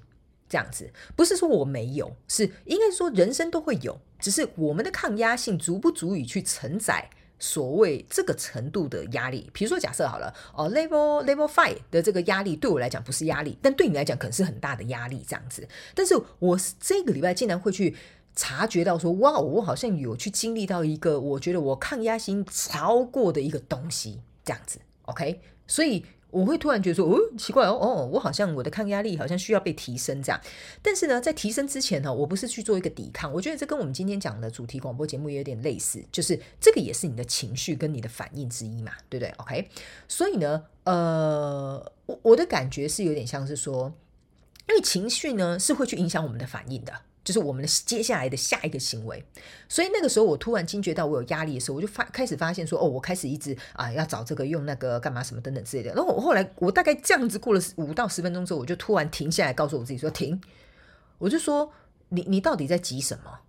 这样子不是说我没有，是应该说人生都会有，只是我们的抗压性足不足以去承载所谓这个程度的压力。比如说，假设好了，哦，level level five 的这个压力对我来讲不是压力，但对你来讲可能是很大的压力，这样子。但是我这个礼拜竟然会去察觉到说，哇，我好像有去经历到一个我觉得我抗压性超过的一个东西，这样子。OK，所以。我会突然觉得说，哦，奇怪哦，哦，我好像我的抗压力好像需要被提升这样。但是呢，在提升之前呢，我不是去做一个抵抗。我觉得这跟我们今天讲的主题广播节目也有点类似，就是这个也是你的情绪跟你的反应之一嘛，对不对？OK，所以呢，呃，我我的感觉是有点像是说，因为情绪呢是会去影响我们的反应的。就是我们的接下来的下一个行为。所以那个时候，我突然惊觉到我有压力的时候，我就发开始发现说，哦，我开始一直啊要找这个用那个干嘛什么等等之类的。然后我后来我大概这样子过了五到十分钟之后，我就突然停下来，告诉我自己说停。我就说你你到底在急什么？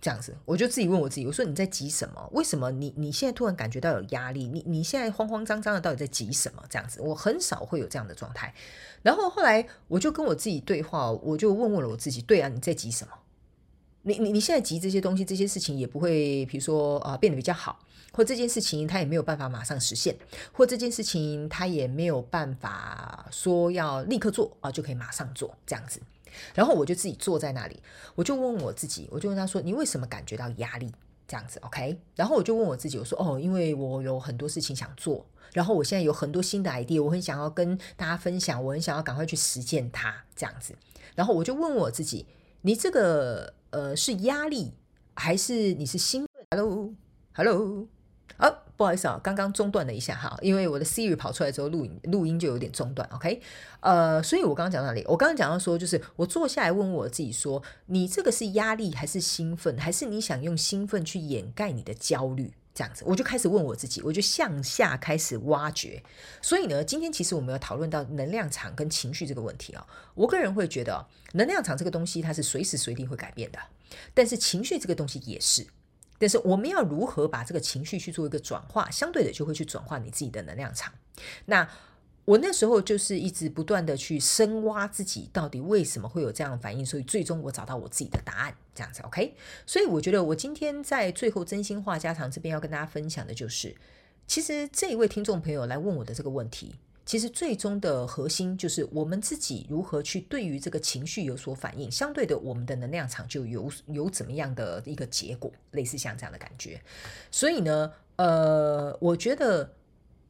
这样子，我就自己问我自己，我说你在急什么？为什么你你现在突然感觉到有压力？你你现在慌慌张张的，到底在急什么？这样子，我很少会有这样的状态。然后后来我就跟我自己对话，我就问问了我自己，对啊，你在急什么？你你你现在急这些东西，这些事情也不会，比如说啊、变得比较好，或这件事情它也没有办法马上实现，或这件事情它也没有办法说要立刻做啊、就可以马上做这样子。然后我就自己坐在那里，我就问我自己，我就问他说：“你为什么感觉到压力？”这样子，OK。然后我就问我自己，我说：“哦，因为我有很多事情想做，然后我现在有很多新的 idea，我很想要跟大家分享，我很想要赶快去实践它，这样子。”然后我就问我自己：“你这个呃是压力，还是你是兴奋？”Hello，Hello。不好意思啊，刚刚中断了一下哈，因为我的 Siri 跑出来之后，录音录音就有点中断。OK，呃，所以我刚刚讲到哪里？我刚刚讲到说，就是我坐下来问我自己说，你这个是压力还是兴奋，还是你想用兴奋去掩盖你的焦虑？这样子，我就开始问我自己，我就向下开始挖掘。所以呢，今天其实我们要讨论到能量场跟情绪这个问题啊。我个人会觉得，能量场这个东西它是随时随地会改变的，但是情绪这个东西也是。但是我们要如何把这个情绪去做一个转化，相对的就会去转化你自己的能量场。那我那时候就是一直不断的去深挖自己到底为什么会有这样的反应，所以最终我找到我自己的答案，这样子 OK。所以我觉得我今天在最后真心话家常这边要跟大家分享的就是，其实这一位听众朋友来问我的这个问题。其实最终的核心就是我们自己如何去对于这个情绪有所反应，相对的，我们的能量场就有有怎么样的一个结果，类似像这样的感觉。所以呢，呃，我觉得。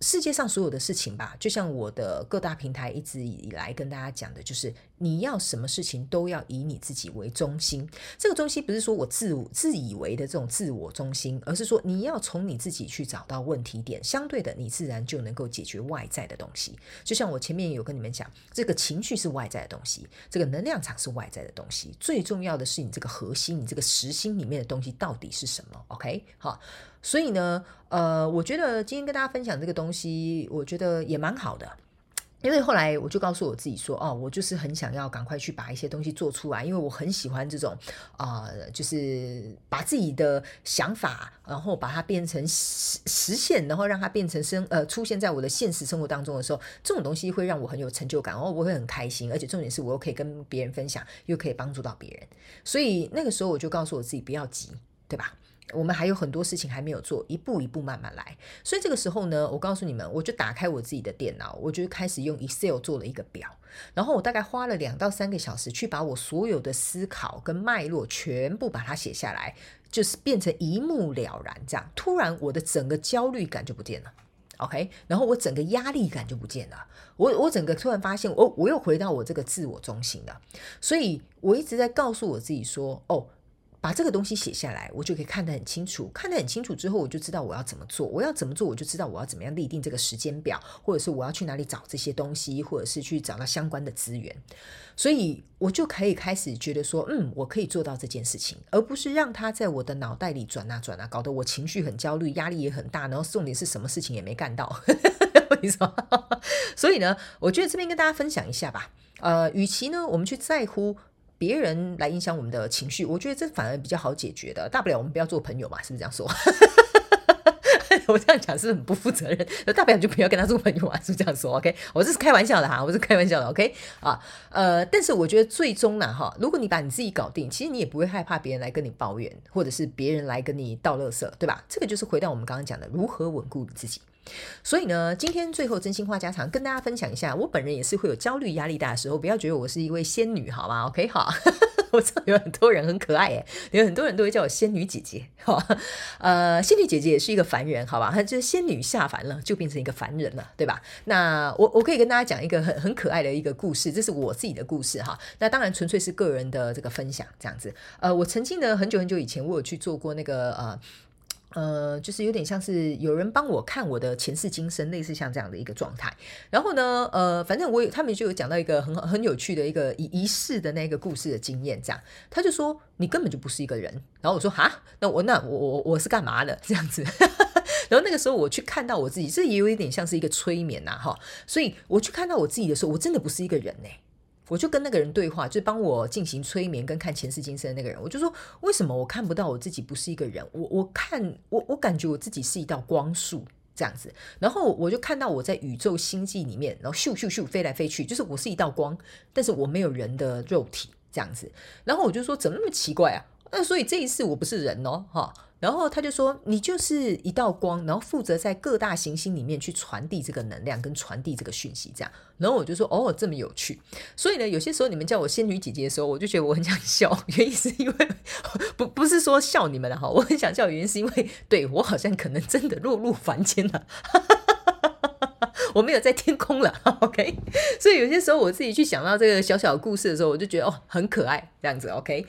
世界上所有的事情吧，就像我的各大平台一直以来跟大家讲的，就是你要什么事情都要以你自己为中心。这个中心不是说我自自以为的这种自我中心，而是说你要从你自己去找到问题点，相对的，你自然就能够解决外在的东西。就像我前面有跟你们讲，这个情绪是外在的东西，这个能量场是外在的东西，最重要的是你这个核心，你这个实心里面的东西到底是什么？OK，好。所以呢，呃，我觉得今天跟大家分享这个东西，我觉得也蛮好的。因为后来我就告诉我自己说，哦，我就是很想要赶快去把一些东西做出来，因为我很喜欢这种啊、就是把自己的想法，然后把它变成实实现，然后让它变成生呃出现在我的现实生活当中的时候，这种东西会让我很有成就感，然后我会很开心，而且重点是我又可以跟别人分享，又可以帮助到别人。所以那个时候我就告诉我自己不要急，对吧？我们还有很多事情还没有做，一步一步慢慢来。所以这个时候呢，我告诉你们，我就打开我自己的电脑，我就开始用 Excel 做了一个表，然后我大概花了两到三个小时去把我所有的思考跟脉络全部把它写下来，就是变成一目了然。这样，突然我的整个焦虑感就不见了，OK，然后我整个压力感就不见了，我我整个突然发现，我我又回到我这个自我中心了。所以我一直在告诉我自己说，哦。把这个东西写下来，我就可以看得很清楚。看得很清楚之后，我就知道我要怎么做。我要怎么做，我就知道我要怎么样立定这个时间表，或者是我要去哪里找这些东西，或者是去找到相关的资源。所以我就可以开始觉得说，嗯，我可以做到这件事情，而不是让它在我的脑袋里转啊转啊，搞得我情绪很焦虑，压力也很大，然后重点是什么事情也没干到。(laughs) 你说，(laughs) 所以呢，我觉得这边跟大家分享一下吧。呃，与其呢，我们去在乎。别人来影响我们的情绪，我觉得这反而比较好解决的。大不了我们不要做朋友嘛，是不是这样说？(laughs) 我这样讲是很不负责任？大不了就不要跟他做朋友嘛，是不是这样说？OK，我这是开玩笑的哈，我是开玩笑的。OK 啊，呃，但是我觉得最终呢，哈，如果你把你自己搞定，其实你也不会害怕别人来跟你抱怨，或者是别人来跟你倒垃圾，对吧？这个就是回到我们刚刚讲的，如何稳固你自己。所以呢，今天最后真心话家常跟大家分享一下，我本人也是会有焦虑、压力大的时候，不要觉得我是一位仙女，好吗？OK，好，(laughs) 我知道有很多人很可爱，诶，有很多人都会叫我仙女姐姐，好，(laughs) 呃，仙女姐姐也是一个凡人，好吧？她就是仙女下凡了，就变成一个凡人了，对吧？那我我可以跟大家讲一个很很可爱的一个故事，这是我自己的故事哈。那当然纯粹是个人的这个分享，这样子。呃，我曾经呢，很久很久以前，我有去做过那个呃。呃，就是有点像是有人帮我看我的前世今生，类似像这样的一个状态。然后呢，呃，反正我有他们就有讲到一个很很有趣的一个仪仪式的那个故事的经验，这样他就说你根本就不是一个人。然后我说哈，那我那我我我是干嘛的 (laughs) 这样子？然后那个时候我去看到我自己，这也有一点像是一个催眠呐，哈。所以我去看到我自己的时候，我真的不是一个人呢。我就跟那个人对话，就帮我进行催眠跟看前世今生的那个人，我就说，为什么我看不到我自己不是一个人？我我看我我感觉我自己是一道光束这样子，然后我就看到我在宇宙星际里面，然后咻咻咻飞来飞去，就是我是一道光，但是我没有人的肉体这样子，然后我就说怎么那么奇怪啊？那所以这一次我不是人哦，哈。然后他就说：“你就是一道光，然后负责在各大行星里面去传递这个能量跟传递这个讯息，这样。”然后我就说：“哦，这么有趣。”所以呢，有些时候你们叫我仙女姐姐的时候，我就觉得我很想笑，原因是因为不不是说笑你们的哈，我很想笑原因是因为对我好像可能真的落入凡间了，我没有在天空了，OK。所以有些时候我自己去想到这个小小的故事的时候，我就觉得哦，很可爱这样子，OK。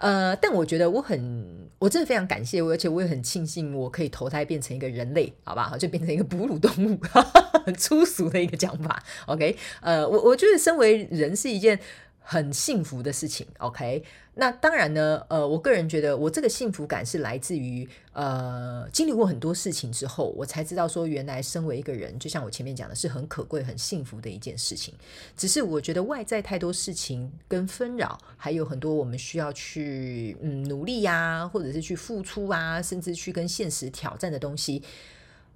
呃，但我觉得我很，我真的非常感谢我，而且我也很庆幸我可以投胎变成一个人类，好吧，就变成一个哺乳动物，(laughs) 很粗俗的一个讲法，OK，呃，我我觉得身为人是一件很幸福的事情，OK。那当然呢，呃，我个人觉得我这个幸福感是来自于呃经历过很多事情之后，我才知道说原来身为一个人，就像我前面讲的，是很可贵、很幸福的一件事情。只是我觉得外在太多事情跟纷扰，还有很多我们需要去嗯努力呀、或者是去付出啊，甚至去跟现实挑战的东西，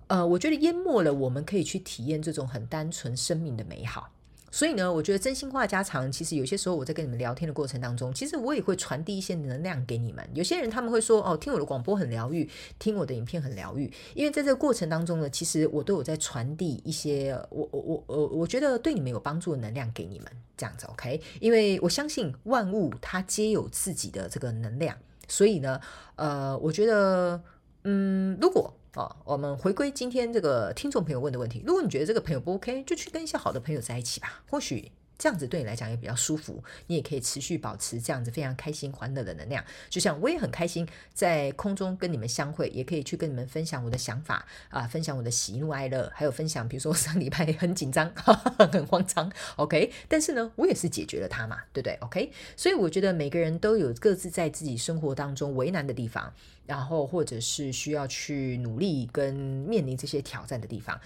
呃，我觉得淹没了我们可以去体验这种很单纯生命的美好。所以呢，我觉得真心话家常，其实有些时候我在跟你们聊天的过程当中，其实我也会传递一些能量给你们。有些人他们会说，哦，听我的广播很疗愈，听我的影片很疗愈。因为在这个过程当中呢，其实我都有在传递一些我我我我我觉得对你们有帮助的能量给你们，这样子 OK？因为我相信万物它皆有自己的这个能量，所以呢，呃，我觉得，嗯，如果哦，我们回归今天这个听众朋友问的问题。如果你觉得这个朋友不 OK，就去跟一些好的朋友在一起吧。或许这样子对你来讲也比较舒服，你也可以持续保持这样子非常开心、欢乐的能量。就像我也很开心在空中跟你们相会，也可以去跟你们分享我的想法啊，分享我的喜怒哀乐，还有分享，比如说上礼拜很紧张、(laughs) 很慌张，OK。但是呢，我也是解决了它嘛，对不对？OK。所以我觉得每个人都有各自在自己生活当中为难的地方。然后，或者是需要去努力跟面临这些挑战的地方，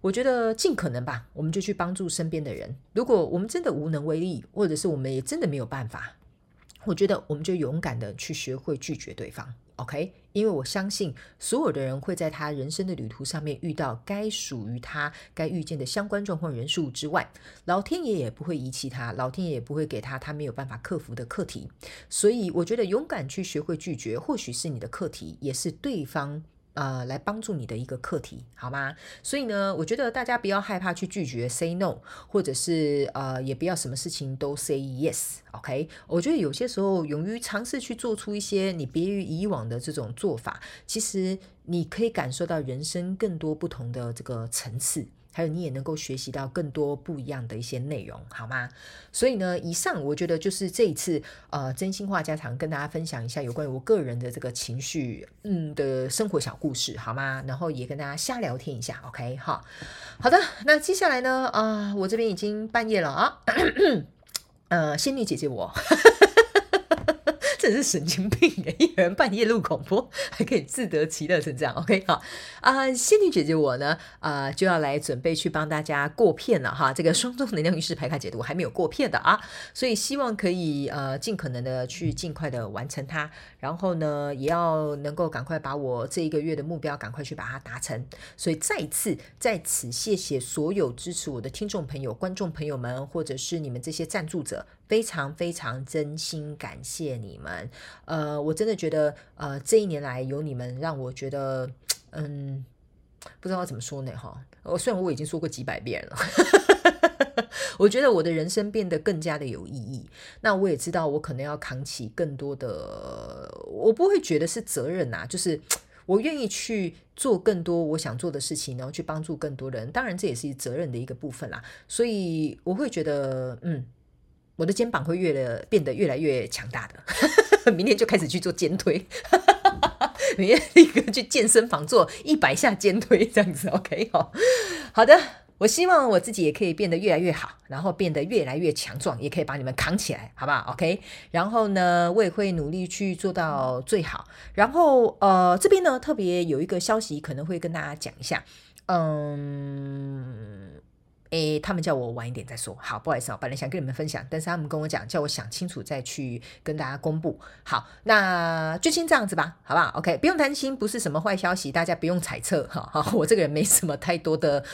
我觉得尽可能吧，我们就去帮助身边的人。如果我们真的无能为力，或者是我们也真的没有办法，我觉得我们就勇敢的去学会拒绝对方。OK，因为我相信所有的人会在他人生的旅途上面遇到该属于他该遇见的相关状况人数之外，老天爷也不会遗弃他，老天爷也不会给他他没有办法克服的课题。所以我觉得勇敢去学会拒绝，或许是你的课题，也是对方。呃，来帮助你的一个课题，好吗？所以呢，我觉得大家不要害怕去拒绝，say no，或者是呃，也不要什么事情都 say yes，OK？我觉得有些时候勇于尝试去做出一些你别于以往的这种做法，其实你可以感受到人生更多不同的这个层次。还有你也能够学习到更多不一样的一些内容，好吗？所以呢，以上我觉得就是这一次呃真心话家常跟大家分享一下有关于我个人的这个情绪嗯的生活小故事，好吗？然后也跟大家瞎聊天一下，OK 哈。好的，那接下来呢啊、我这边已经半夜了啊，(coughs) 呃，仙女姐姐我。真是神经病，(laughs) 一人半夜录广播还可以自得其乐成这样，OK 好。啊、仙女姐姐我呢啊、就要来准备去帮大家过片了哈，这个双周能量运势牌卡解读还没有过片的啊，所以希望可以呃尽可能的去尽快的完成它，然后呢也要能够赶快把我这一个月的目标赶快去把它达成，所以再次在此谢谢所有支持我的听众朋友、观众朋友们，或者是你们这些赞助者。非常非常真心感谢你们，呃，我真的觉得，呃，这一年来有你们，让我觉得，嗯，不知道怎么说呢，哈。我虽然我已经说过几百遍了，(laughs) 我觉得我的人生变得更加的有意义。那我也知道，我可能要扛起更多的，我不会觉得是责任呐，就是我愿意去做更多我想做的事情，然后去帮助更多人。当然，这也是责任的一个部分啦。所以我会觉得，嗯。我的肩膀会越的变得越来越强大的，(laughs) 明天就开始去做肩推，(laughs) 明天立刻去健身房做一百下肩推这样子，OK 好，好的。我希望我自己也可以变得越来越好，然后变得越来越强壮，也可以把你们扛起来，好不好？OK。然后呢，我也会努力去做到最好。然后呃，这边呢特别有一个消息，可能会跟大家讲一下，嗯。诶，他们叫我晚一点再说。好，不好意思啊，本来想跟你们分享，但是他们跟我讲，叫我想清楚再去跟大家公布。好，那就先这样子吧，好不好？OK，不用担心，不是什么坏消息，大家不用猜测哈。好，我这个人没什么太多的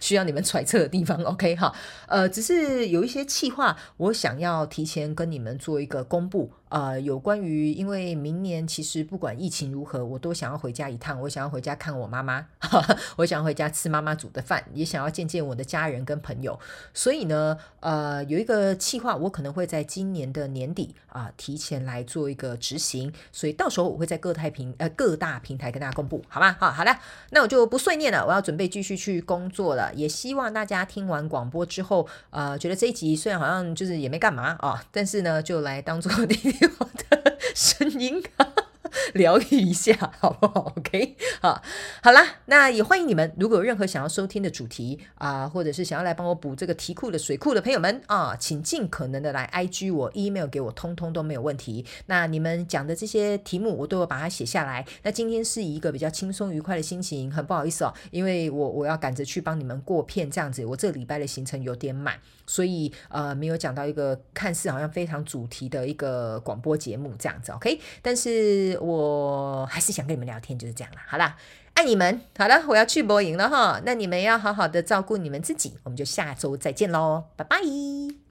需要你们揣测的地方。OK，哈，呃，只是有一些企划，我想要提前跟你们做一个公布。呃，有关于，因为明年其实不管疫情如何，我都想要回家一趟。我想要回家看我妈妈，(laughs) 我想要回家吃妈妈煮的饭，也想要见见我的家人跟朋友。所以呢，呃，有一个计划，我可能会在今年的年底啊，提前来做一个执行。所以到时候我会在各太平呃各大平台跟大家公布，好吗？好，好了，那我就不碎念了，我要准备继续去工作了。也希望大家听完广播之后，呃，觉得这一集虽然好像就是也没干嘛啊，但是呢，就来当做 (laughs) 我的声音啊，(laughs) 疗愈一下，(laughs) 好不好？OK，好，好啦，那也欢迎你们，如果有任何想要收听的主题啊、或者是想要来帮我补这个题库的水库的朋友们啊，请尽可能的来 IG 我，email 给我，通通都没有问题。那你们讲的这些题目，我都有把它写下来。那今天是一个比较轻松愉快的心情，很不好意思哦，因为我我要赶着去帮你们过片，这样子，我这礼拜的行程有点满。所以呃，没有讲到一个看似好像非常主题的一个广播节目这样子，OK？但是我还是想跟你们聊天，就是这样了。好啦，爱你们。好了，我要去播音了哈。那你们要好好的照顾你们自己，我们就下周再见喽，拜拜。